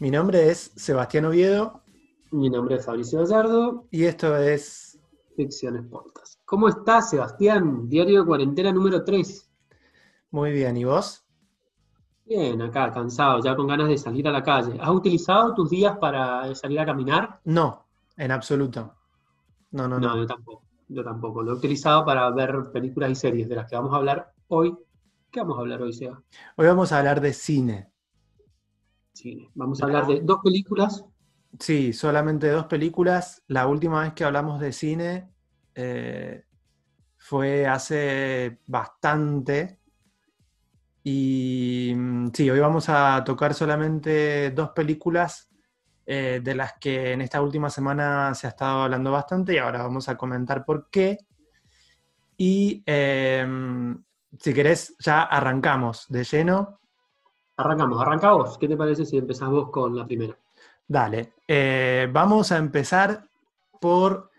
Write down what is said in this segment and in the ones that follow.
Mi nombre es Sebastián Oviedo Mi nombre es Fabricio Gallardo, y esto es... Ficciones Podcast. ¿Cómo estás, Sebastián? Diario de cuarentena número 3. Muy bien, ¿y vos? Bien, acá, cansado, ya con ganas de salir a la calle. ¿Has utilizado tus días para salir a caminar? No, en absoluto. No, no, No, no. yo tampoco. Yo tampoco. Lo he utilizado para ver películas y series de las que vamos a hablar hoy. ¿Qué vamos a hablar hoy, Seba? Hoy vamos a hablar de cine. Cine. Vamos a hablar de dos películas. Sí, solamente dos películas. La última vez que hablamos de cine eh, fue hace bastante. Y mm, sí, hoy vamos a tocar solamente dos películas eh, de las que en esta última semana se ha estado hablando bastante y ahora vamos a comentar por qué. Y eh, si querés, ya arrancamos de lleno. Arrancamos, arranca vos. ¿Qué te parece si empezás vos con la primera? Dale, eh, vamos a empezar por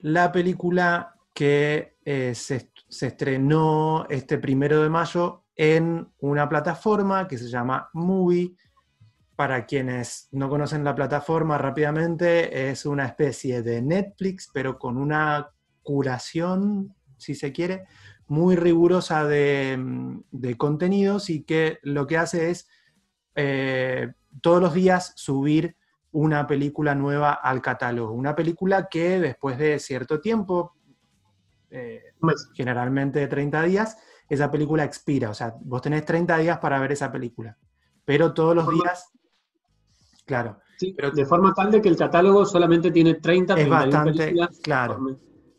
la película que eh, se, se estrenó este primero de mayo en una plataforma que se llama Movie. Para quienes no conocen la plataforma rápidamente, es una especie de Netflix, pero con una curación, si se quiere, muy rigurosa de, mm, de contenidos y que lo que hace es eh, todos los días subir una película nueva al catálogo. Una película que después de cierto tiempo, eh, generalmente de 30 días, esa película expira. O sea, vos tenés 30 días para ver esa película. Pero todos los Forma- días, claro, Sí, Pero- de forma tal de que el catálogo solamente tiene 30, Es 31 bastante películas claro. por mes.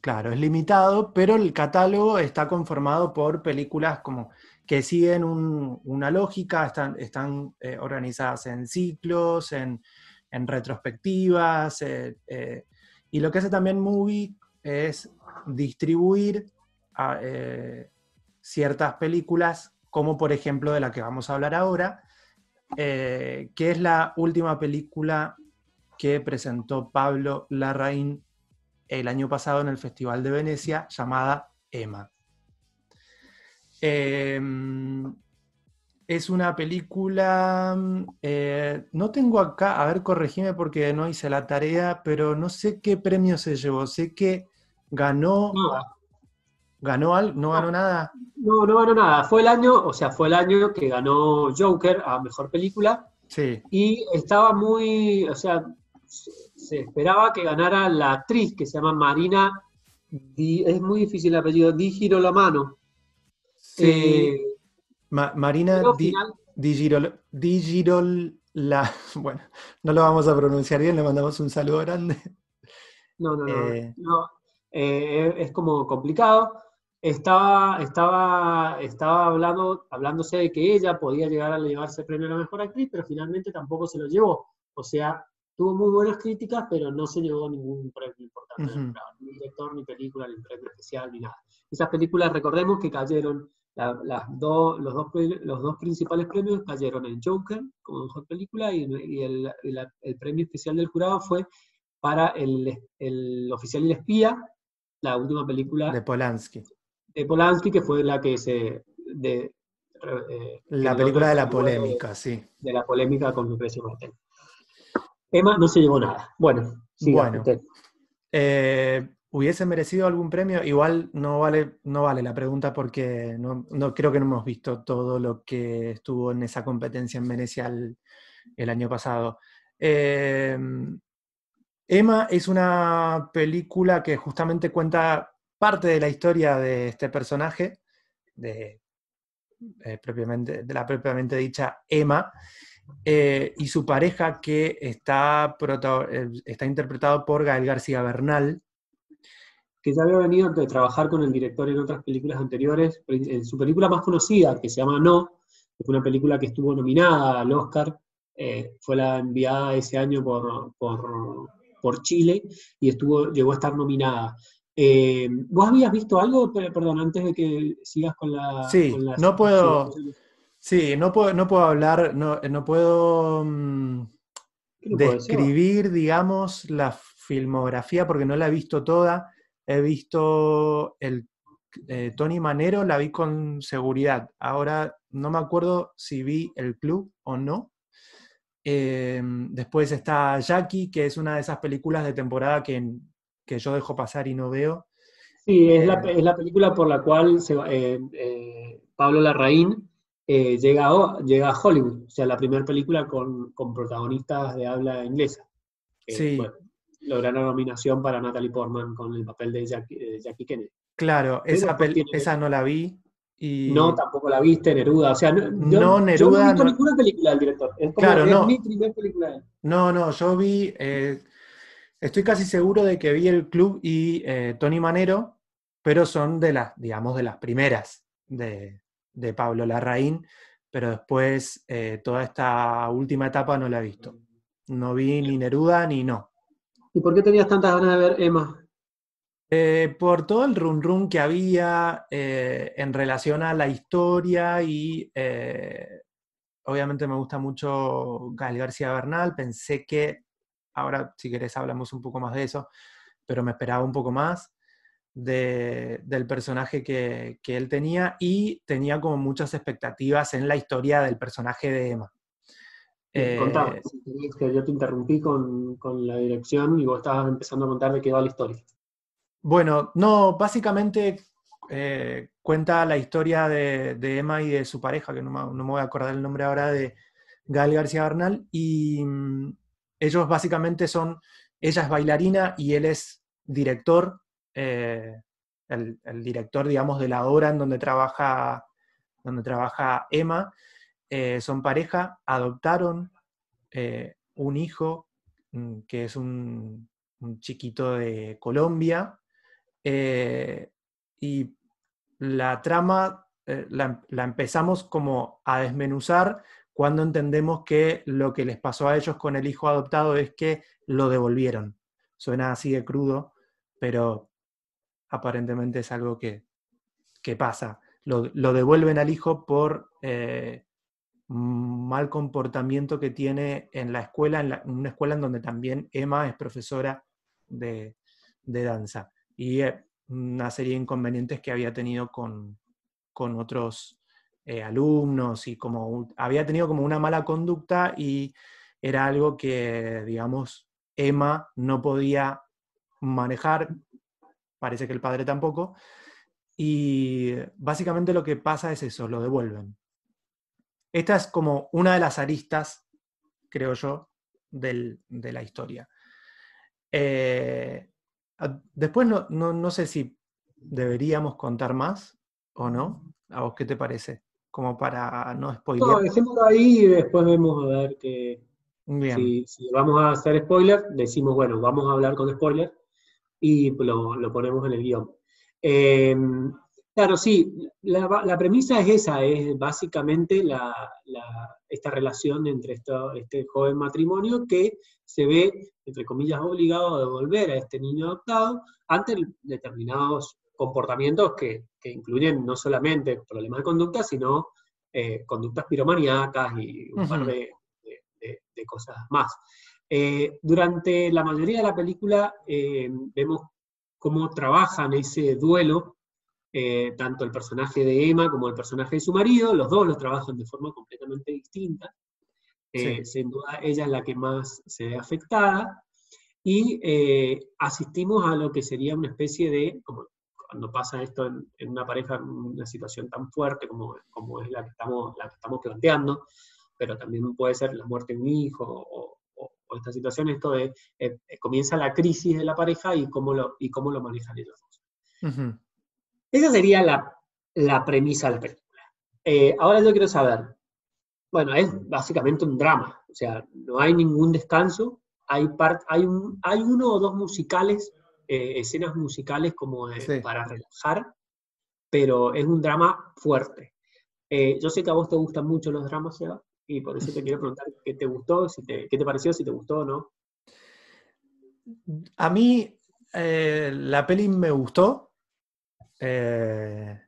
Claro, es limitado, pero el catálogo está conformado por películas como que siguen un- una lógica, están, eh, organizadas en ciclos, en, retrospectivas, eh, eh, y lo que hace también Movie es distribuir ciertas películas, como por ejemplo de la que vamos a hablar ahora, que es la última película que presentó Pablo Larraín el año pasado en el Festival de Venecia, llamada Emma. Eh, es una película, eh, no tengo acá, a ver, corregime porque no hice la tarea, pero no sé qué premio se llevó. Sé que ganó, Nada. ganó algo, no ganó nada. No, no ganó nada. Fue el año, o sea, fue el año que ganó Joker a Mejor Película Sí, y estaba muy, o sea, se esperaba que ganara la actriz que se llama Marina, Di- es muy difícil el apellido, Di Girolomano. sí. Eh, Ma- Marina Di, final- Di Girol- Di Girol- la, bueno, no lo vamos a pronunciar bien, le mandamos un saludo grande. No, no, no. Eh. no, eh, es como complicado. Estaba, estaba, estaba hablando, hablándose de que ella podía llegar a llevarse el premio a la mejor actriz, pero finalmente tampoco se lo llevó. O sea, tuvo muy buenas críticas, pero no se llevó ningún premio importante. Del jurado, Ni director, ni película, ni premio especial, ni nada. Esas películas, recordemos que cayeron, la- las dos, los, dos, los dos principales premios cayeron en Joker como mejor película y, y el, el premio especial del jurado fue para el, el oficial y el espía, la última película De de, Polanski. Polanski, que fue la que se... De, eh, La película de la polémica, sí. De, la polémica con Lucrecia Martel. Emma no se llevó nada. Bueno, siga Bueno. usted. Eh, ¿Hubiese merecido algún premio? Igual no vale, no vale la pregunta porque no, no- creo que no hemos visto todo lo que estuvo en esa competencia en Venecia el, el año pasado. Eh, Emma es una película que justamente cuenta parte de la historia de este personaje, de, eh, propiamente, de la propiamente dicha Emma, eh, y su pareja que está, eh, está interpretado por Gael García Bernal. que ya había venido de trabajar con el director en otras películas anteriores. En su película más conocida, que se llama No, que fue una película que estuvo nominada al Oscar, eh, fue la enviada ese año por, por, por Chile y estuvo, llegó a estar nominada. Eh, ¿Vos habías visto algo? Pe- Perdón, antes de que sigas con la... Sí, con la- no puedo-. Sí, no puedo, no puedo hablar, no, no puedo mm, describir, digamos, la filmografía porque no la he visto toda. He visto el eh, Tony Manero, la vi con seguridad. Ahora no me acuerdo si vi el club o no. Eh, después está Jackie, que es una de esas películas de temporada que, que yo dejo pasar y no veo. Sí, es, la, es la película por la cual se, Pablo Larraín llega, a, llega a Hollywood, o sea, la primera película con, con protagonistas de habla inglesa. sí lograr la nominación para Natalie Portman con el papel de Jackie, Kennedy. Claro, esa, esa no la vi. Y... No, tampoco la viste, Neruda. O sea, no, no Neruda. no he visto ninguna película del director. Es, claro, no. mi primera película. No, no, yo vi. Eh, estoy casi seguro de que vi El Club y eh, Tony Manero, pero son de las, digamos, de las primeras de, de Pablo Larraín. Pero después, eh, toda esta última etapa no la he visto. No vi ni Neruda ni no. ¿Y por qué tenías tantas ganas de ver Emma? Eh, por todo el run run que había eh, en relación a la historia y obviamente me gusta mucho Gal García Bernal, pensé que, ahora si querés hablamos un poco más de eso, pero me esperaba un poco más del personaje que, que él tenía y tenía como muchas expectativas en la historia del personaje de Emma. Eh, que yo te interrumpí con, la dirección y vos estabas empezando a contar de qué va la historia. Bueno, no, básicamente eh, cuenta la historia de, Emma y de su pareja, que no me, voy a acordar el nombre ahora, de Gal García Bernal, y mm, ellos básicamente son, ella es bailarina y él es director, eh, el, director, digamos, de la obra en donde trabaja, donde trabaja Emma, eh, son pareja, adoptaron eh, un hijo mm, que es un, chiquito de Colombia, y la trama la, empezamos como a desmenuzar cuando entendemos que lo que les pasó a ellos con el hijo adoptado es que lo devolvieron. Suena así de crudo, pero aparentemente es algo que, pasa. Lo, devuelven al hijo por mal comportamiento que tiene en la escuela, en, una escuela en donde también Emma es profesora de, danza. Y eh, una serie de inconvenientes que había tenido con, otros eh, alumnos y como había tenido como una mala conducta y era algo que, digamos, Emma no podía manejar, parece que el padre tampoco, y básicamente lo que pasa es eso, lo devuelven. Esta es como una de las aristas, creo yo, de la historia. Eh, después no, sé si deberíamos contar más o no. ¿A vos qué te parece? Como para no spoiler. No, dejémoslo ahí y después vemos a ver que. Si, vamos a hacer spoiler, decimos, bueno, vamos a hablar con spoiler y lo, ponemos en el guion. Eh, Claro, sí, la, premisa es esa, es básicamente esta relación entre este joven matrimonio que se ve, entre comillas, obligado a devolver a este niño adoptado ante determinados comportamientos que, incluyen no solamente problemas de conducta, sino eh, conductas piromaníacas y un par de, cosas más. Eh, durante la mayoría de la película eh, vemos cómo trabajan ese duelo eh, tanto el personaje de Emma como el personaje de su marido, los dos lo trabajan de forma completamente distinta. Eh, sin duda, ella es la que más se ve afectada. Y eh, asistimos a lo que sería una especie de, como cuando pasa esto en, una pareja, en una situación tan fuerte como, como es la que, estamos, la que estamos planteando, pero también puede ser la muerte de un hijo o, esta situación, esto de, comienza la crisis de la pareja y cómo lo, y cómo lo manejan ellos dos. Esa sería la, premisa de la película. Eh, ahora yo quiero saber, bueno, es básicamente un drama, o sea, no hay ningún descanso, hay, hay, un, hay uno o dos musicales, eh, escenas musicales como para relajar, pero es un drama fuerte. Eh, yo sé que a vos te gustan mucho los dramas, Seba, y por eso te quiero preguntar qué te gustó, si qué te pareció, si te gustó o no. A mí la peli me gustó, eh,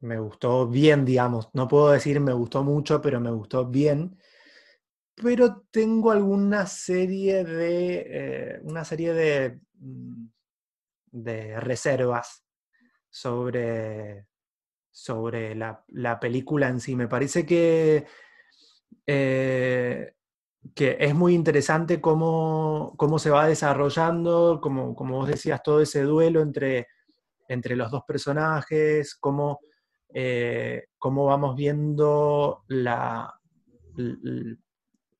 me gustó bien, digamos. No puedo decir me gustó mucho, pero me gustó bien. Pero tengo alguna serie de. Eh, una serie de. Mm, de reservas sobre. sobre la, película en sí. Me parece que. Eh, que es muy interesante cómo, cómo se va desarrollando, como, como, vos decías, todo ese duelo entre, entre los dos personajes, cómo, eh, cómo vamos viendo la,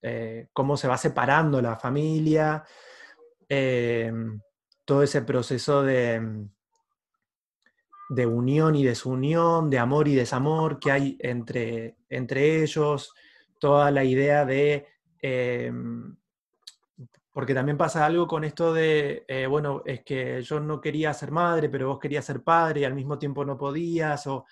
eh, cómo se va separando la familia, todo ese proceso de, de unión y desunión, de amor y desamor que hay entre, entre ellos, toda la idea de Em, porque también pasa algo con esto de, eh, bueno, es que yo no quería ser madre, pero vos querías ser padre y al mismo tiempo no podías, o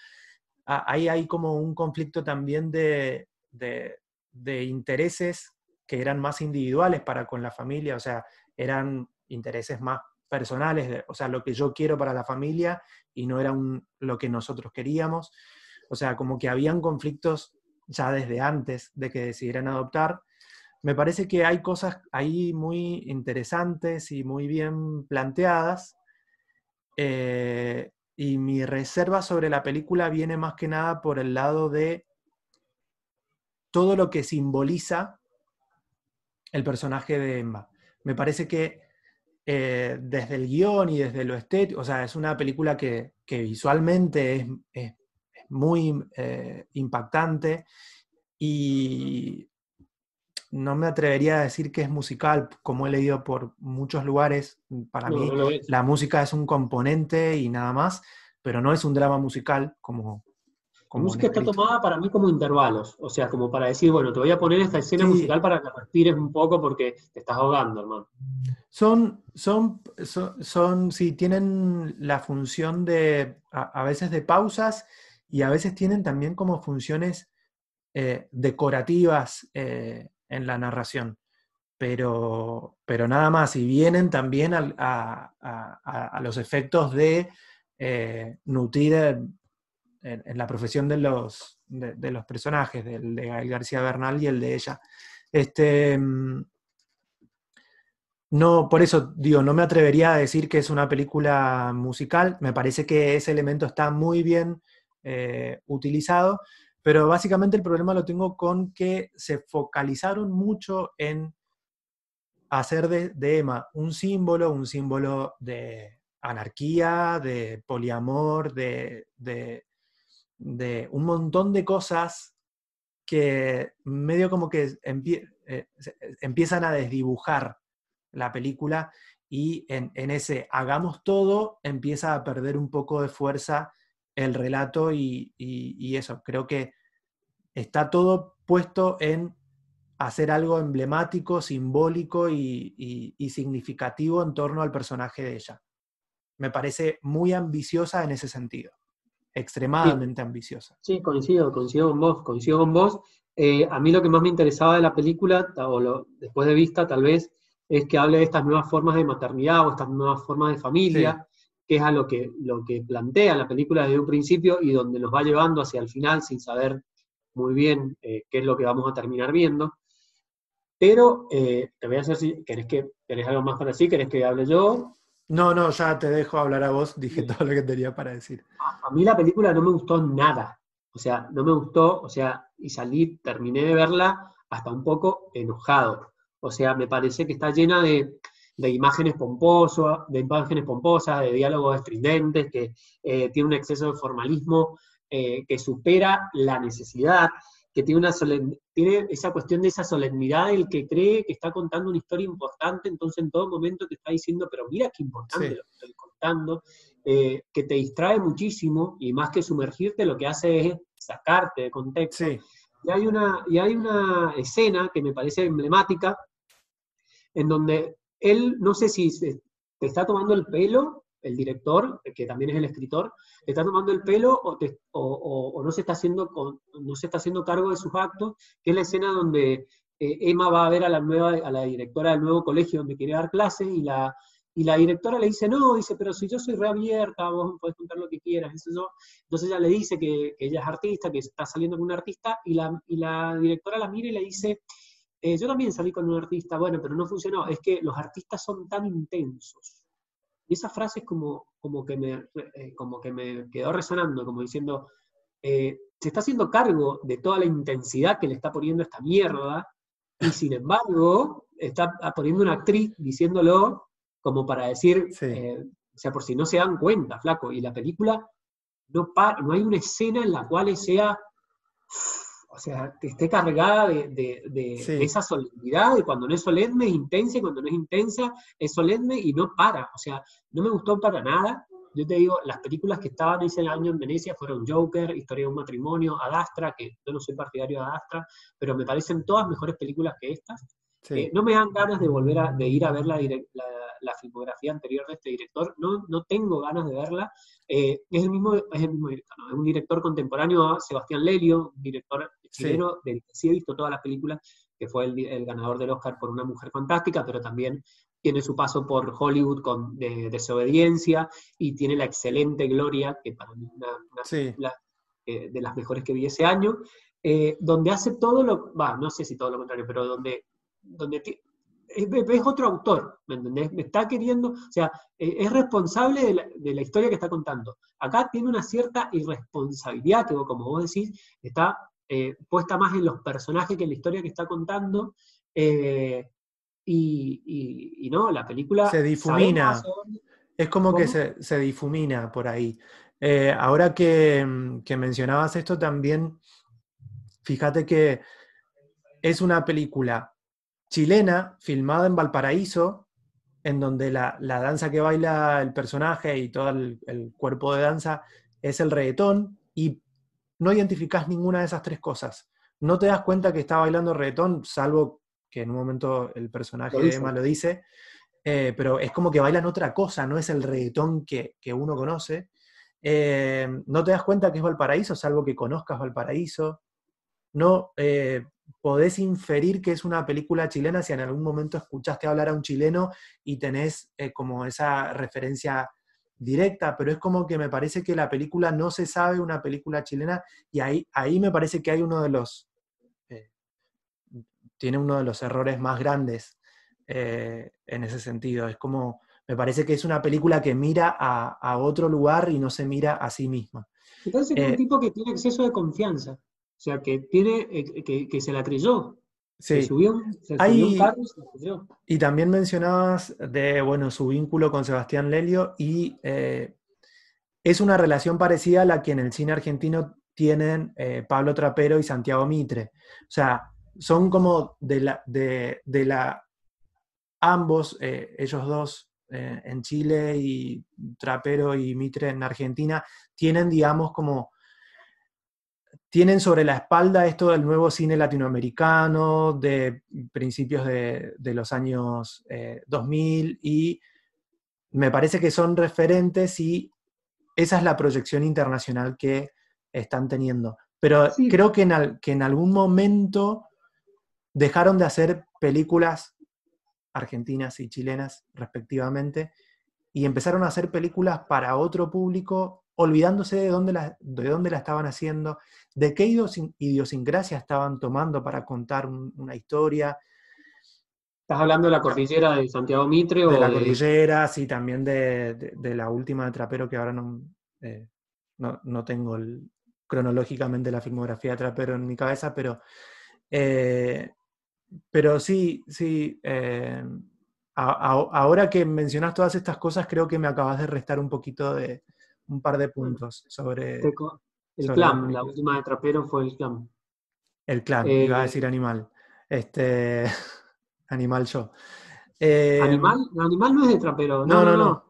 ahí hay como un conflicto también de, de, intereses que eran más individuales para con la familia, o sea, eran intereses más personales, o sea, lo que yo quiero para la familia y no era un, lo que nosotros queríamos. O sea, como que habían conflictos ya desde antes de que decidieran adoptar me parece que hay cosas ahí muy interesantes y muy bien planteadas. Eh, y mi reserva sobre la película viene más que nada por el lado de todo lo que simboliza el personaje de Emma. Me parece que eh, desde el guion y desde lo estético, o sea, es una película que, visualmente es, muy eh, impactante y no me atrevería a decir que es musical, como he leído por muchos lugares. Para mí, la música es un componente y nada más, pero no es un drama musical como. la música está tomada para mí como intervalos, o sea, como para decir, bueno, te voy a poner esta escena musical para que respires un poco porque te estás ahogando, hermano. Son, son, son, sí, tienen la función de, a, veces de pausas y a veces tienen también como funciones eh, decorativas eh, en la narración. Pero, pero nada más, y vienen también a, los efectos de eh, nutrir en, la profesión de los, de, los personajes, del de Gael García Bernal y el de ella. Este, mm, no, por eso digo, no me atrevería a decir que es una película musical, me parece que ese elemento está muy bien eh, utilizado, pero básicamente el problema lo tengo con que se focalizaron mucho en hacer de, Emma un símbolo, un símbolo de anarquía, de poliamor, de, un montón de cosas que medio como que eh, empiezan a desdibujar la película y en, ese hagamos todo empieza a perder un poco de fuerza el relato y, eso, creo que está todo puesto en hacer algo emblemático, simbólico y, significativo en torno al personaje de ella. Me parece muy ambiciosa en ese sentido, extremadamente ambiciosa. Sí, coincido, coincido con vos, coincido con vos. Eh, a mí lo que más me interesaba de la película, o lo, después de vista tal vez, es que hable de estas nuevas formas de maternidad o estas nuevas formas de familia, que es a lo que, lo que plantea la película desde un principio y donde nos va llevando hacia el final sin saber muy bien eh, qué es lo que vamos a terminar viendo. Pero eh, te voy a hacer si querés, que, querés algo más para decir, querés que hable yo. No, no, ya te dejo hablar a vos, dije todo lo que tenía para decir. A, mí la película no me gustó nada, o sea, no me gustó, o sea, y salí, terminé de verla hasta un poco enojado. O sea, me parece que está llena de, de imágenes pomposas, de imágenes pomposas, de diálogos estridentes, que eh, tiene un exceso de formalismo eh, que supera la necesidad, que tiene, una tiene esa cuestión de esa solemnidad el que cree que está contando una historia importante, entonces en todo momento te está diciendo, pero mira qué importante lo que estoy contando, eh, que te distrae muchísimo y más que sumergirte lo que hace es sacarte de contexto. Y, hay una, y hay una escena que me parece emblemática, en donde él, no sé si te está tomando el pelo, el director, que también es el escritor, te está tomando el pelo o, no, se está haciendo no se está haciendo cargo de sus actos, que es la escena donde eh, Emma va a ver a la, nueva, a la directora del nuevo colegio donde quiere dar clases y la, y la directora le dice, no, dice, pero si yo soy reabierta, vos podés contar lo que quieras, Entonces ella le dice que, ella es artista, que está saliendo con un artista, y la, y la directora la mira y le dice, eh, yo también salí con un artista, bueno, pero no funcionó, es que los artistas son tan intensos. Y esa frase es como, como, que, me, eh, como que me quedó resonando, como diciendo, eh, se está haciendo cargo de toda la intensidad que le está poniendo esta mierda, Y sin embargo, está poniendo una actriz diciéndolo como para decir, o sea, por si no se dan cuenta, flaco, y la película no, no hay una escena en la cual sea, o sea, que esté cargada de, esa solemnidad, de cuando no es solemne es intensa, y cuando no es intensa es solemne y no para. O sea, no me gustó para nada. Yo te digo, las películas que estaban ese año en Venecia fueron Joker, Historia de un matrimonio, Adastra, que yo no soy partidario de Adastra, pero me parecen todas mejores películas que estas. Eh, no me dan ganas de volver a de ir a ver la, la, filmografía anterior de este director, no, no tengo ganas de verla. Eh, es, el mismo, es el mismo director, es un director contemporáneo a Sebastián Lelio, un director chileno del que sí he visto todas las películas, que fue el, ganador del Oscar por Una Mujer Fantástica, pero también tiene su paso por Hollywood con de, Desobediencia y tiene la excelente Gloria, que para mí es una, eh, de las mejores que vi ese año, donde hace todo lo, va, no sé si todo lo contrario, pero donde donde es, otro autor, ¿me entendés? Me está queriendo, o sea, eh, es responsable de la, historia que está contando. Acá tiene una cierta irresponsabilidad que, como vos decís, está eh, puesta más en los personajes que en la historia que está contando. Eh, y, no, la película... Se difumina. Es como que se, difumina por ahí. ahora que, que mencionabas esto también, fíjate que es una película chilena, filmada en Valparaíso, en donde la, danza que baila el personaje y todo el, cuerpo de danza es el reggaetón, y no identificás ninguna de esas tres cosas. No te das cuenta que está bailando reggaetón, salvo que en un momento el personaje de Emma lo dice, eh, pero es como que bailan otra cosa, no es el reggaetón que, uno conoce. Eh, no te das cuenta que es Valparaíso, salvo que conozcas Valparaíso. No, eh, podés inferir que es una película chilena si en algún momento escuchaste hablar a un chileno y tenés como esa referencia directa, pero es como que me parece que la película no se sabe una película chilena y ahí, ahí me parece que hay uno de los, eh, tiene uno de los errores más grandes eh, en ese sentido. Es como, me parece que es una película que mira a, otro lugar y no se mira a sí misma. Entonces es un tipo que tiene exceso de confianza. O sea, que tiene, eh, que, se la creyó. Sí. Se subió, se subió un carro y se creyó. Y también mencionabas de, bueno, su vínculo con Sebastián Lelio y eh, es una relación parecida a la que en el cine argentino tienen eh, Pablo Trapero y Santiago Mitre. O sea, son como de la, de, la ambos, ellos dos en Chile y Trapero y Mitre en Argentina, tienen, digamos, como tienen sobre la espalda esto del nuevo cine latinoamericano de principios de, los años 2000 eh, y me parece que son referentes y esa es la proyección internacional que están teniendo. Pero creo que en, que en algún momento dejaron de hacer películas argentinas y chilenas respectivamente y empezaron a hacer películas para otro público olvidándose de dónde, la, de dónde la estaban haciendo, de qué idiosincrasia estaban tomando para contar una historia. ¿Estás hablando de la cordillera de Santiago Mitre? De la cordillera, sí, también de, la última de Trapero, que ahora no, eh, no, tengo cronológicamente la filmografía de Trapero en mi cabeza, pero, eh, pero sí, sí. Eh, ahora que mencionas todas estas cosas, creo que me acabas de restar un poquito de, un par de puntos sobre... El clan, la última de Trapero fue el clan. El clan, iba a eh, decir animal. Este, animal yo. Eh, ¿Animal? animal no es de Trapero. No, no, no.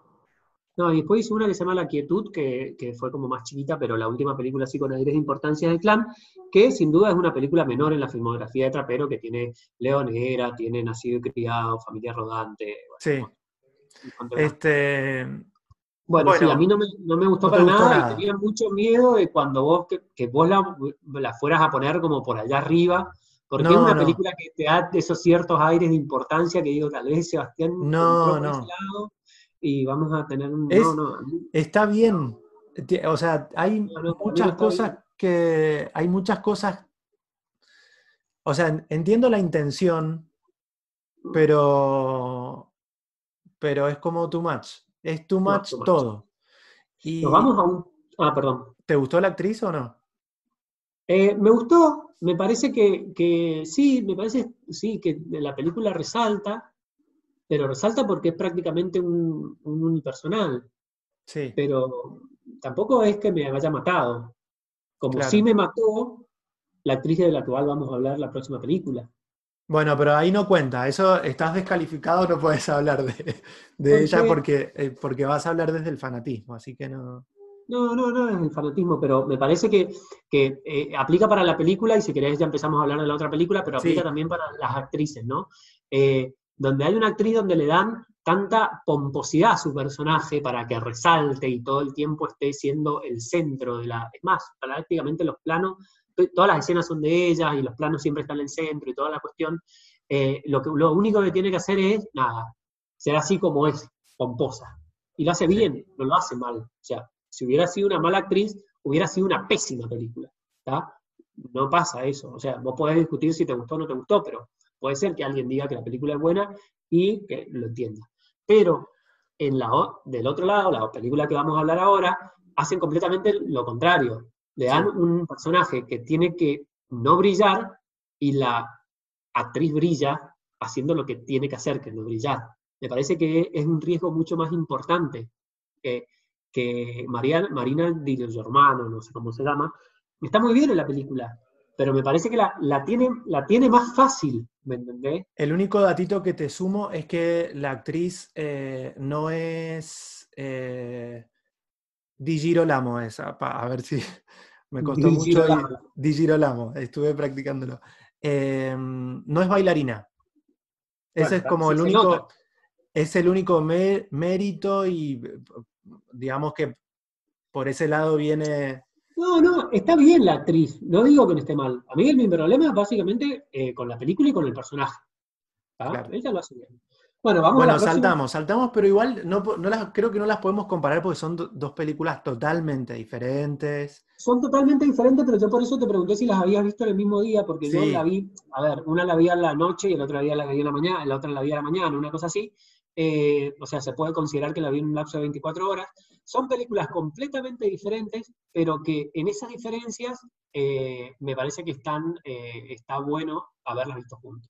no. y después hizo una que se llama La Quietud, que, fue como más chiquita, pero la última película sí con aires de importancia del clan, que sin duda es una película menor en la filmografía de Trapero, que tiene Leonera, tiene Nacido y Criado, Familia Rodante. sí. Este, bueno, sí, a mí no me, no me gustó para nada, y tenía mucho miedo de cuando vos, que, vos la, fueras a poner como por allá arriba, porque es una película que te da esos ciertos aires de importancia que digo, tal vez Sebastián no, no. y vamos a tener un... está bien, o sea, hay muchas cosas que... Hay muchas cosas... O sea, entiendo la intención, mm. pero... Pero es como too much. Es too much, todo. Y... Nos vamos a un... Ah, perdón. ¿Te gustó la actriz o no? Eh, me gustó, me parece que, sí, me parece sí, que la película resalta, pero resalta porque es prácticamente un, unipersonal. Sí. Pero tampoco es que me haya matado. Como sí me mató la actriz de la cual vamos a hablar la próxima película. Bueno, pero ahí no cuenta, eso estás descalificado, no puedes hablar de, ella porque, eh, porque vas a hablar desde el fanatismo, así que no. No, no, no es el fanatismo, pero me parece que, eh, aplica para la película y si querés ya empezamos a hablar de la otra película, pero aplica también para las actrices, ¿no? Eh, donde hay una actriz donde le dan tanta pomposidad a su personaje para que resalte y todo el tiempo esté siendo el centro de la... Es más, prácticamente los planos todas las escenas son de ellas y los planos siempre están en el centro y toda la cuestión, eh, lo, que, lo único que tiene que hacer es, nada, ser así como es, pomposa. Y lo hace bien, no lo hace mal. O sea, si hubiera sido una mala actriz, hubiera sido una pésima película. No pasa eso. O sea, vos podés discutir si te gustó o no te gustó, pero puede ser que alguien diga que la película es buena y que lo entienda. Pero en la, del otro lado, la película que vamos a hablar ahora, hacen completamente lo contrario le dan un personaje que tiene que no brillar y la actriz brilla haciendo lo que tiene que hacer, que es no brillar. Me parece que es un riesgo mucho más importante que, que Marina Di Germano, no sé cómo se llama. Está muy bien en la película, pero me parece que la, la, tiene, la tiene más fácil, ¿me entendés? El único datito que te sumo es que la actriz eh, no es... Eh, Di Girolamo esa, a ver si me costó mucho. Di Girolamo, estuve practicándolo. Em, no es bailarina. Ese es como el único, es el único mérito y digamos que por ese lado viene... No, no, está bien la actriz, no digo que no esté mal. A mí mi problema es básicamente eh, con la película y con el personaje. Ella lo hace bien. Bueno, vamos bueno, saltamos, saltamos, pero igual no, las, creo que no las podemos comparar porque son dos películas totalmente diferentes. Son totalmente diferentes, pero yo por eso te pregunté si las habías visto en el mismo día, porque yo la vi, a ver, una la vi a la noche y la otra la vi en la mañana, la otra la vi a la mañana, una cosa así. Eh, o sea, se puede considerar que la vi en un lapso de 24 horas. Son películas completamente diferentes, pero que en esas diferencias eh, me parece que están, eh, está bueno haberlas visto juntos.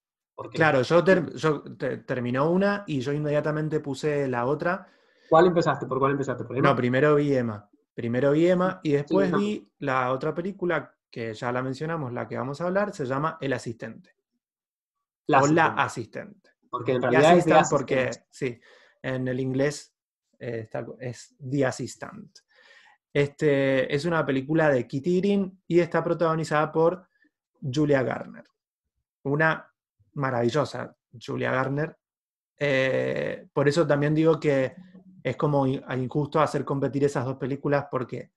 Claro, yo, terminó una y yo inmediatamente puse la otra. ¿Cuál empezaste? ¿Por cuál empezaste? No, primero vi Emma. Primero vi Emma y después vi la otra película que ya la mencionamos, la que vamos a hablar, se llama El Asistente. La o asistente. La Asistente. Porque en realidad es porque, sí, en el inglés eh, es The Assistant. Este, es una película de Kitty Green y está protagonizada por Julia Garner. Una maravillosa, Julia Garner. Eh, por eso también digo que es como injusto hacer competir esas dos películas porque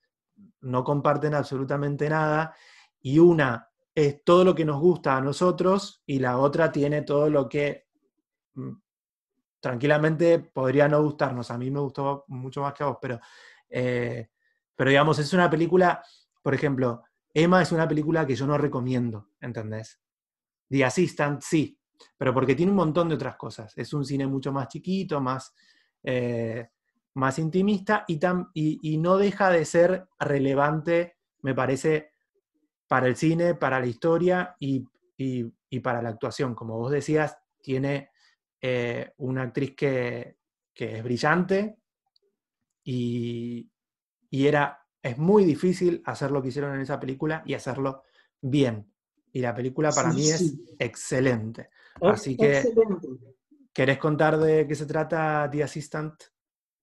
no comparten absolutamente nada y una es todo lo que nos gusta a nosotros y la otra tiene todo lo que mm, tranquilamente podría no gustarnos. A mí me gustó mucho más que a vos, pero, eh, pero digamos, es una película, por ejemplo, Emma es una película que yo no recomiendo, ¿entendés? The Assistant, sí, pero porque tiene un montón de otras cosas. Es un cine mucho más chiquito, más, eh, más intimista y, y, no deja de ser relevante, me parece, para el cine, para la historia y, para la actuación. Como vos decías, tiene eh, una actriz que, que es brillante y, era, es muy difícil hacer lo que hicieron en esa película y hacerlo bien. Y la película para mí es excelente. Así que, ¿querés contar de qué se trata The Assistant?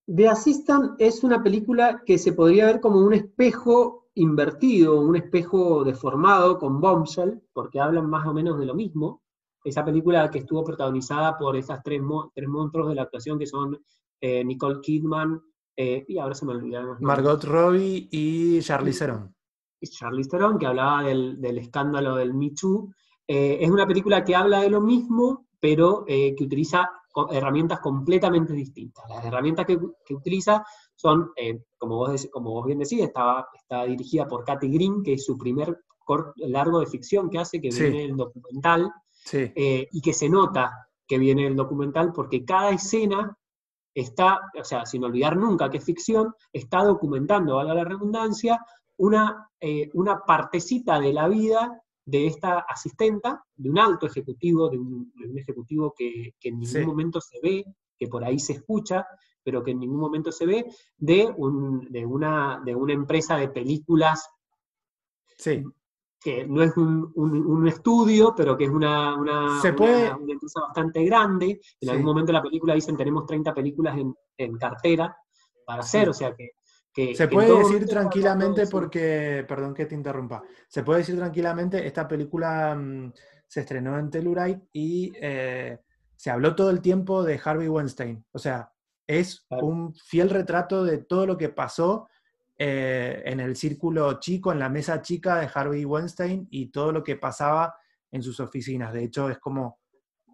The Assistant es una película que se podría ver como un espejo invertido, un espejo deformado con Bombshell, porque hablan más o menos de lo mismo. Esa película que estuvo protagonizada por esas tres, tres monstruos de la actuación que son eh, Nicole Kidman, eh, y ahora se me olvidaron. Margot Robbie y Charlize Theron. Charlize Theron, que hablaba del, escándalo del Me Too. Eh, es una película que habla de lo mismo, pero eh, que utiliza herramientas completamente distintas. Las herramientas que, utiliza son, eh, como, vos, como vos bien decís, está, está dirigida por Katy Green, que es su primer largo de ficción que hace, que viene el documental, y que se nota que viene el documental porque cada escena está, o sea, sin olvidar nunca que es ficción, está documentando, valga la redundancia, una, eh, una partecita de la vida de esta asistenta, de un alto ejecutivo, de un, ejecutivo que, en ningún momento se ve, que por ahí se escucha, pero que en ningún momento se ve, de, de, una, de una empresa de películas sí. que no es un, estudio, pero que es una, una, empresa bastante grande. En algún momento la película dicen tenemos 30 películas en, cartera para hacer, o sea que se puede decir tranquilamente porque, perdón que te interrumpa, se puede decir tranquilamente, esta película mm, se estrenó en Telluride y eh, se habló todo el tiempo de Harvey Weinstein. O sea, es un fiel retrato de todo lo que pasó eh, en el círculo chico, en la mesa chica de Harvey Weinstein y todo lo que pasaba en sus oficinas. De hecho, es como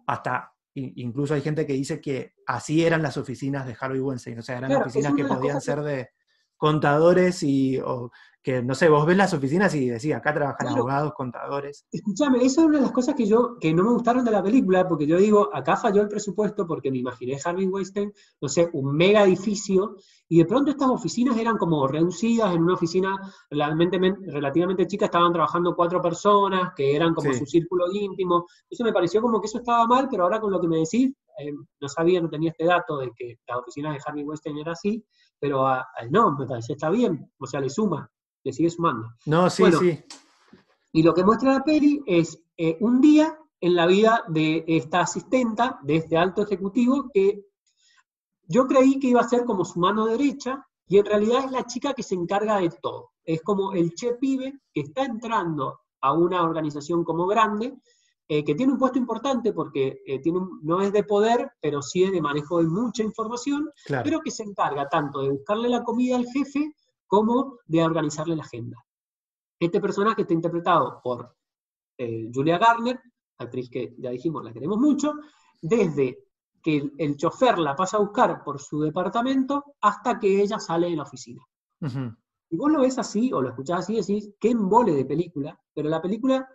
hasta, incluso hay gente que dice que así eran las oficinas de Harvey Weinstein. O sea, eran oficinas que podían ser de contadores y que, no sé, vos ves las oficinas y decís, acá trabajan abogados, contadores. Escúchame, esa es una de las cosas que yo, que no me gustaron de la película, porque yo digo, acá falló el presupuesto porque me imaginé Harvey Weinstein, no sé, un mega edificio, y de pronto estas oficinas eran como reducidas, en una oficina relativamente, relativamente chica estaban trabajando cuatro personas, que eran como su círculo íntimo, eso me pareció como que eso estaba mal, pero ahora con lo que me decís, eh, no sabía, no tenía este dato de que las oficinas de Harvey Weinstein era así, pero a, no, me parece está bien, o sea, le suma, le sigue sumando. No, sí, sí. Y lo que muestra la peli es eh, un día en la vida de esta asistenta, de este alto ejecutivo, que yo creí que iba a ser como su mano derecha, y en realidad es la chica que se encarga de todo. Es como el che pibe que está entrando a una organización como grande eh, que tiene un puesto importante porque eh, tiene no es de poder, pero sí es de manejo de mucha información, pero que se encarga tanto de buscarle la comida al jefe como de organizarle la agenda. Este personaje está interpretado por eh, Julia Garner, actriz que ya dijimos la queremos mucho, desde que el, chofer la pasa a buscar por su departamento hasta que ella sale de la oficina. Y vos lo ves así, o lo escuchás así, decís, qué embole de película, pero la película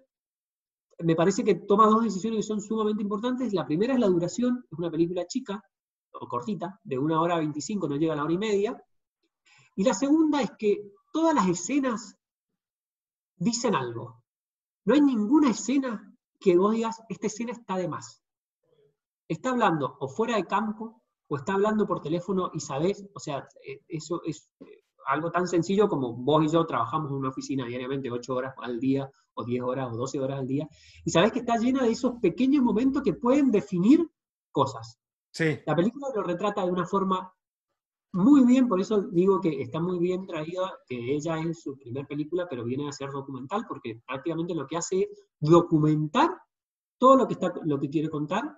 me parece que toma dos decisiones que son sumamente importantes. La primera es la duración, es una película chica o cortita, de una hora veinticinco, no llega a la hora y media. Y la segunda es que todas las escenas dicen algo. No hay ninguna escena que vos digas, esta escena está de más. Está hablando o fuera de campo, o está hablando por teléfono y sabés, o sea, eh, eso es eh, algo tan sencillo como vos y yo trabajamos en una oficina diariamente ocho horas al día, o 10 horas, o 12 horas al día, y sabés que está llena de esos pequeños momentos que pueden definir cosas. Sí. La película lo retrata de una forma muy bien, por eso digo que está muy bien traída, que ella es su primer película, pero viene a ser documental, porque prácticamente lo que hace es documentar todo lo que, está, lo que quiere contar,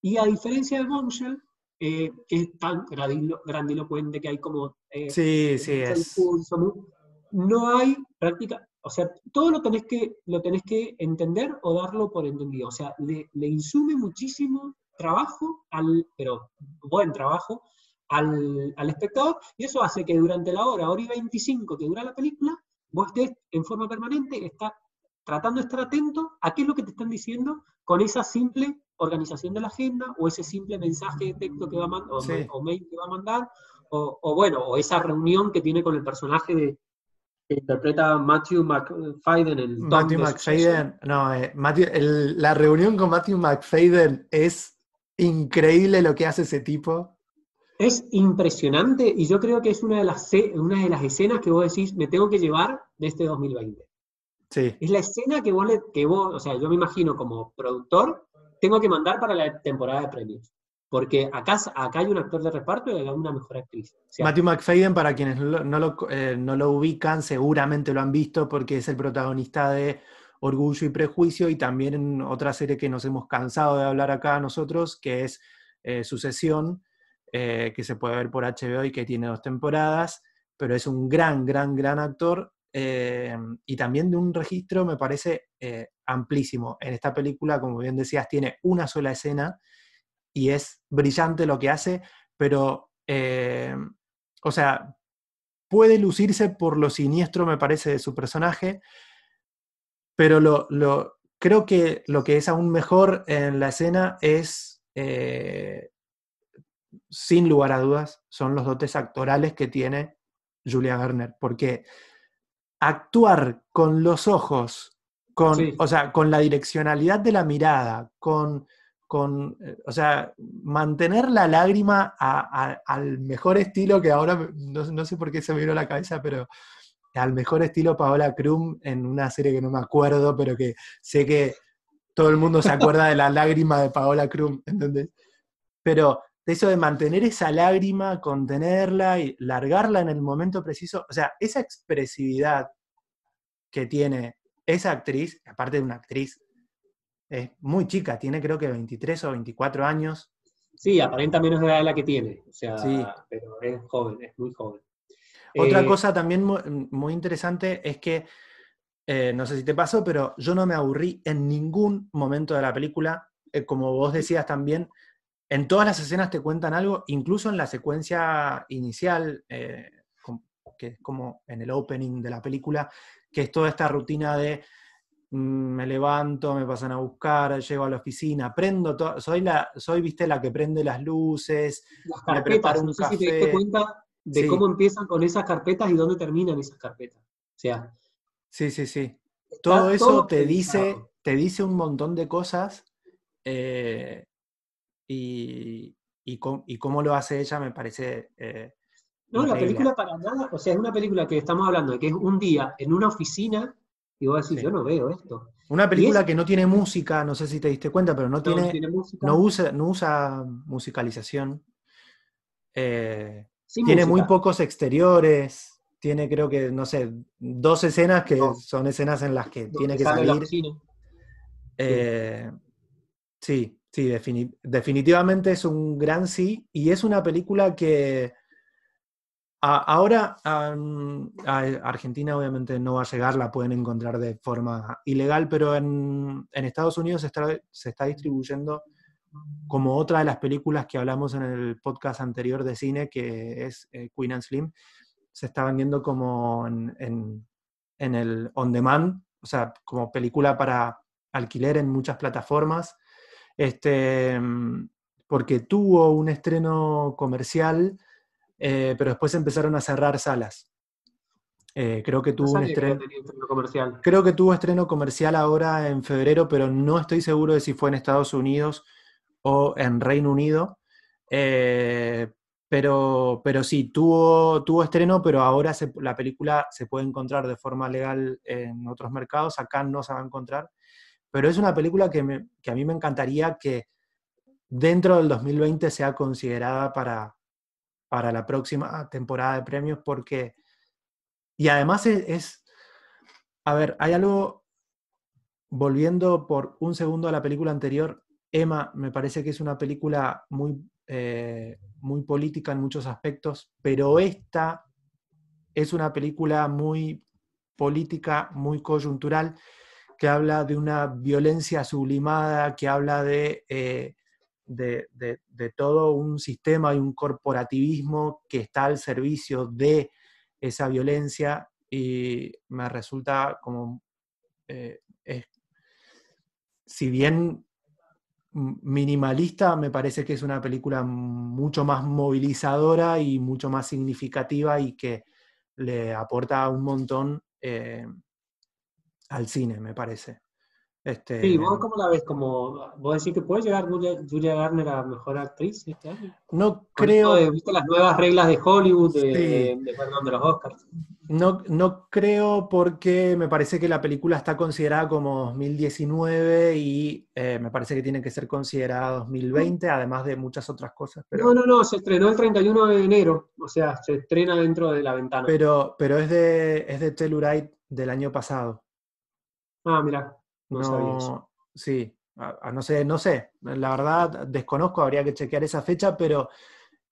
y a diferencia de Bombshell, eh, que es tan grandilocuente que hay como... Eh, sí, sí, es. no hay práctica, o sea, todo lo tenés que, lo tenés que entender o darlo por entendido. O sea, le, insume muchísimo trabajo, al, pero buen trabajo, al, al, espectador, y eso hace que durante la hora, hora y 25 que dura la película, vos estés en forma permanente, está tratando de estar atento a qué es lo que te están diciendo con esa simple organización de la agenda o ese simple mensaje de texto que va a mandar o, mail que va a mandar o, bueno, o esa reunión que tiene con el personaje de, que interpreta Matthew McFadden en Matthew McFadden, no, eh, la reunión con Matthew McFadden es increíble lo que hace ese tipo. Es impresionante y yo creo que es una de las, una de las escenas que vos decís, me tengo que llevar de este 2020. Sí. Es la escena que vos, que vos, o sea, yo me imagino como productor, tengo que mandar para la temporada de premios. Porque acá, acá hay un actor de reparto y hay una mejor actriz. Matthew McFadden, para quienes no lo, eh, no lo, ubican, seguramente lo han visto porque es el protagonista de Orgullo y Prejuicio y también en otra serie que nos hemos cansado de hablar acá nosotros, que es eh, Sucesión, eh, que se puede ver por HBO y que tiene dos temporadas, pero es un gran, gran, gran actor y también de un registro, me parece, amplísimo. En esta película, como bien decías, tiene una sola escena y es brillante lo que hace, pero, eh, o sea, puede lucirse por lo siniestro, me parece, de su personaje, pero lo, creo que lo que es aún mejor en la escena es, eh, sin lugar a dudas, son los dotes actorales que tiene Julia Garner, porque actuar con los ojos, con, Sí. o sea, con la direccionalidad de la mirada, con, con eh, o sea, mantener la lágrima al mejor estilo que ahora, no sé por qué se me vino a la cabeza, pero al mejor estilo Paola Krum en una serie que no me acuerdo, pero que sé que todo el mundo se acuerda de la lágrima de Paola Krum, ¿entendés? Pero eso de mantener esa lágrima, contenerla y largarla en el momento preciso, o sea, esa expresividad que tiene esa actriz, aparte de una actriz, es muy chica, tiene creo que 23 o 24 años. Sí, aparenta menos de edad de la que tiene, o sea, Sí. pero es joven, es muy joven. Otra Eh, cosa también mu- muy, interesante es que, eh, no sé si te pasó, pero yo no me aburrí en ningún momento de la película. Eh, como vos decías también, en todas las escenas te cuentan algo, incluso en la secuencia inicial, que es como en el opening de la película, que es toda esta rutina de me levanto, me pasan a buscar, llego a la oficina, prendo todo, soy la, soy, viste, la que prende las luces, las me carpetas, preparo un no sé si te diste café. cuenta de Sí. cómo empiezan con esas carpetas y dónde terminan esas carpetas. O sea, Sí, sí, sí. Todo eso todo te dice, te dice un montón de cosas eh, y, y, com- y cómo lo hace ella me parece... eh, No, la película para nada, o sea, es una película que estamos hablando de que es un día en una oficina y vos decís, Sí. yo no veo esto. Una película es- que no tiene música, no sé si te diste cuenta, pero no, No tiene, tiene música. no usa, no usa musicalización. Eh, tiene muy pocos exteriores. Tiene, creo que, no sé, dos escenas que son escenas en las que tiene que salir. Eh, sí, sí, defini- definitivamente es un gran sí. Y es una película que ahora am, a Argentina obviamente no va a llegar, la pueden encontrar de forma ilegal, pero en, en Estados Unidos se está, se está distribuyendo como otra de las películas que hablamos en el podcast anterior de cine, que es eh, Queen and Slim, se está vendiendo como en, en- en el on demand, o sea, como película para alquiler en muchas plataformas, este, porque tuvo un estreno comercial, eh, pero después empezaron a cerrar salas. Eh, creo que tuvo un estreno. comercial. Creo que tuvo estreno comercial ahora en febrero, pero no estoy seguro de si fue en Estados Unidos o en Reino Unido. Eh, pero, pero sí, tuvo, tuvo estreno, pero ahora se- la película se puede encontrar de forma legal en otros mercados. Acá no se va a encontrar. Pero es una película que, me- que a mí me encantaría que dentro del 2020 sea considerada para, para la próxima temporada de premios, porque. Y además es, a ver, hay algo, volviendo por un segundo a la película anterior, Emma me parece que es una película muy, eh, muy política en muchos aspectos, pero esta es una película muy política, muy coyuntural, que habla de una violencia sublimada, que habla de, eh, de, de- todo un sistema y un corporativismo que está al servicio de esa violencia y me resulta como, eh, es- si bien minimalista, me parece que es una película mucho más movilizadora y mucho más significativa y que le aporta un montón eh, al cine, me parece. Este, Sí, ¿vos cómo la ves? Como, ¿Vos decís que puede llegar Julia, Garner a mejor actriz este año? no creo, de, ¿Viste las nuevas reglas de Hollywood, de, Sí. de- de- perdón, de los Oscars? no, no creo porque me parece que la película está considerada como 2019 y eh, me parece que tiene que ser considerada 2020, además de muchas otras cosas. Pero, No, no, no, se estrenó el 31 de enero, o sea, se estrena dentro de la ventana. pero, pero es de, es de Telluride del año pasado. ah, mira, no. No, sí, no sé, no sé, la verdad desconozco, habría que chequear esa fecha, pero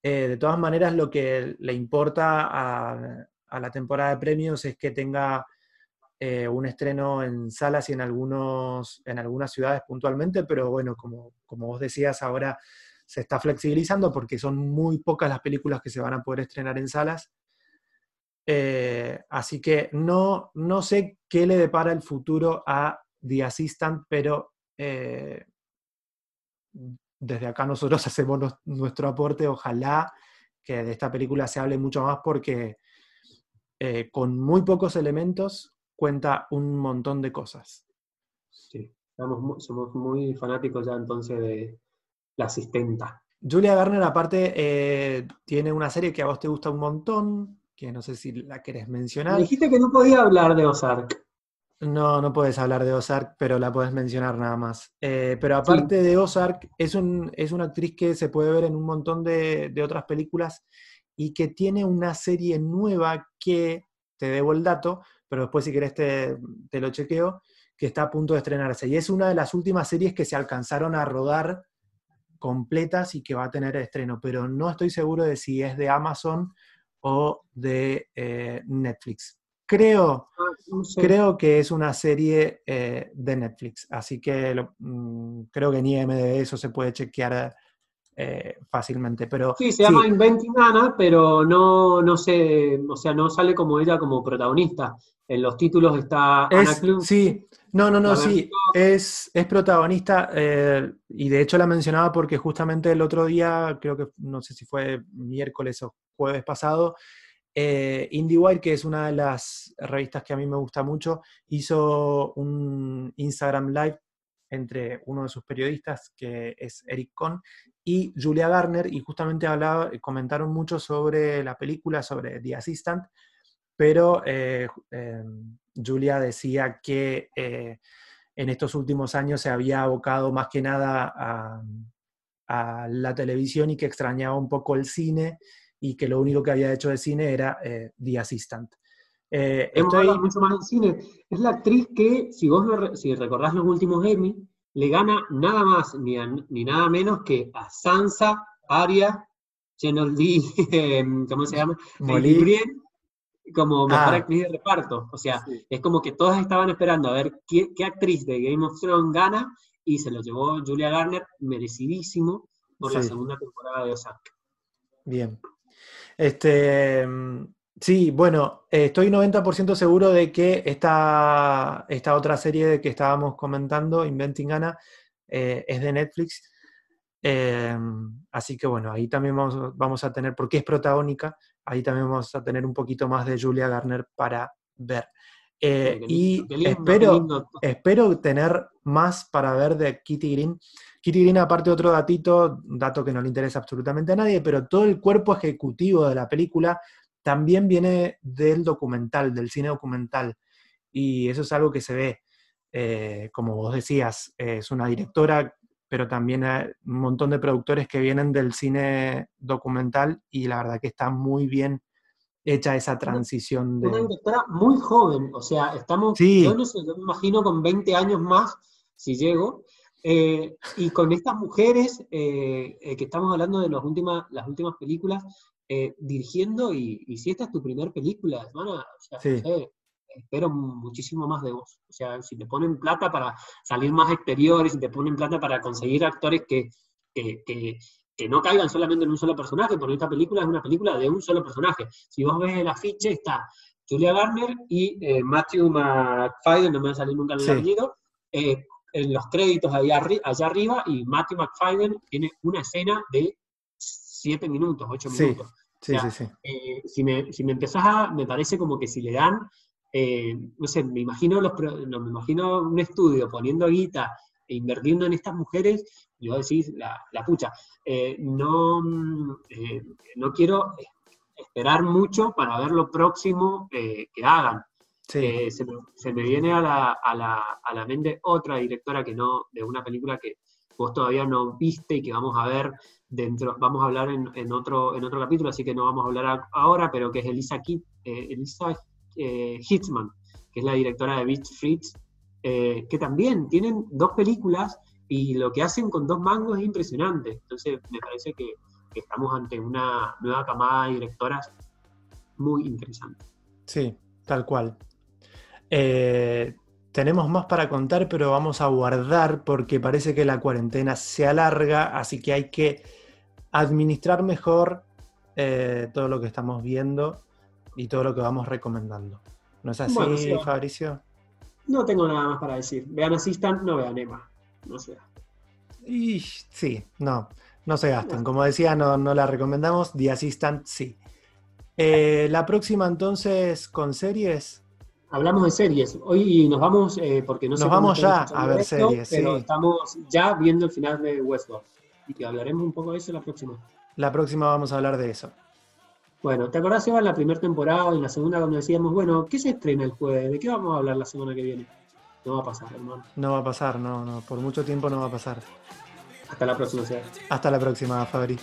eh, de todas maneras lo que le importa a, a la temporada de premios es que tenga eh, un estreno en salas y en, algunos, en algunas ciudades puntualmente, pero bueno, como, como vos decías, ahora se está flexibilizando porque son muy pocas las películas que se van a poder estrenar en salas. Eh, así que no, no sé qué le depara el futuro a The Assistant, pero eh, desde acá nosotros hacemos nos- nuestro aporte. Ojalá que de esta película se hable mucho más porque eh, con muy pocos elementos, cuenta un montón de cosas. Sí, somos muy fanáticos ya entonces de la asistenta. Julia Garner, aparte, eh, tiene una serie que a vos te gusta un montón, que no sé si la querés mencionar. Me dijiste que no podía hablar de Ozark. No, no puedes hablar de Ozark, pero la puedes mencionar nada más. Eh, pero aparte de Ozark, es, un, es una actriz que se puede ver en un montón de, de, otras películas y que tiene una serie nueva que, te debo el dato, pero después si querés te, te lo chequeo, que está a punto de estrenarse. Y es una de las últimas series que se alcanzaron a rodar completas y que va a tener estreno, pero no estoy seguro de si es de Amazon o de eh, Netflix. Creo, ah, creo que es una serie eh, de Netflix, así que mm, creo que ni MDB eso se puede chequear eh, fácilmente. Pero, sí, se llama Inventing Anna, pero no, no sé, o sea, no sale como ella como protagonista. En los títulos está Anna Sí, no, no, no, sí, es, es protagonista eh, y de hecho la mencionaba porque justamente el otro día, creo que no sé si fue miércoles o jueves pasado, eh, IndieWire, que es una de las revistas que a mí me gusta mucho, hizo un Instagram Live entre uno de sus periodistas, que es Eric Kohn, y Julia Garner, y justamente hablaba, comentaron mucho sobre la película, sobre The Assistant, pero eh, em, Julia decía que eh, en estos últimos años se había abocado más que nada a, la televisión y que extrañaba un poco el cine y que lo único que había hecho de cine era eh, The Assistant. Eh, estoy... mucho más de cine. Es la actriz que, si vos si recordás los últimos Emmy, le gana nada más ni, ni nada menos que a Sansa, Arya, Chenoldi, ¿cómo se llama? Molly como mejor ah. actriz de reparto. O sea, es como que todas estaban esperando a ver qué, actriz de Game of Thrones gana y se lo llevó Julia Garner, merecidísimo, por la segunda temporada de Ozark. Bien. Este, sí, bueno, estoy 90% seguro de que esta, esta otra serie que estábamos comentando, Inventing Anna, eh, es de Netflix. Eh, así que bueno, ahí también vamos, vamos, a tener, porque es protagónica, ahí también vamos a tener un poquito más de Julia Garner para ver. Eh, y espero, espero tener más para ver de Kitty Green. Kitty Green, aparte otro datito, dato que no le interesa absolutamente a nadie, pero todo el cuerpo ejecutivo de la película también viene del documental, del cine documental. Y eso es algo que se ve, eh, como vos decías, es una directora pero también hay un montón de productores que vienen del cine documental y la verdad que está muy bien hecha esa transición. De... Una directora muy joven, o sea, estamos, yo no sé, yo me imagino con 20 años más, si llego, eh, y con estas mujeres eh, eh, que estamos hablando de las últimas, las últimas películas, dirigiendo, y, y, si esta es tu primera película, hermana, o sea, sí espero muchísimo más de vos. O sea, si te ponen plata para salir más exteriores, si te ponen plata para conseguir actores que, que, no caigan solamente en un solo personaje, porque esta película es una película de un solo personaje. Si vos ves el afiche, está Julia Garner y eh, Matthew McFadden, no me va a salir nunca el apellido, eh, en los créditos allá, allá arriba, y Matthew McFadden tiene una escena de siete minutos, ocho minutos. Sí, sí, sí. Eh, si, me, si me empezás a, me parece como que si le dan eh, no sé, me imagino, los, no, me imagino un estudio poniendo guita e invirtiendo en estas mujeres, y vos decís, la, la pucha, eh, no, eh, no quiero esperar mucho para ver lo próximo que hagan. Se, me, viene a la, a, la, a la, mente otra directora que no, de una película que vos todavía no viste y que vamos a ver dentro, vamos a hablar en, en otro, en otro capítulo, así que no vamos a hablar ahora, pero que es Elisa, Kitt, Elisa eh, Hitzman, que es la directora de Beach Fritz, eh, que también tienen dos películas y lo que hacen con dos mangos es impresionante. Entonces me parece que, estamos ante una nueva camada de directoras muy interesante. Sí, tal cual. Eh, tenemos más para contar, pero vamos a guardar porque parece que la cuarentena se alarga, así que hay que administrar mejor todo lo que estamos viendo y todo lo que vamos recomendando. ¿No es así, Fabricio? No tengo nada más para decir. Vean Assistant, no vean Emma. No sé. Y sí, no, no se gastan. Como decía, no, no la recomendamos. The Assistant, sí. Eh, la próxima entonces con series. Hablamos de series. Hoy nos vamos, eh, porque no Nos vamos ya a ver series, pero sí. estamos ya viendo el final de Westworld. Y que hablaremos un poco de eso la próxima. La próxima vamos a hablar de eso. Bueno, ¿te acordás, Eva, en la primera temporada y en la segunda cuando decíamos, bueno, ¿qué se estrena el jueves? ¿De qué vamos a hablar la semana que viene? No va a pasar, hermano. No va a pasar, no, no. Por mucho tiempo no va a pasar. Hasta la próxima, Seba. Hasta la próxima, Fabri.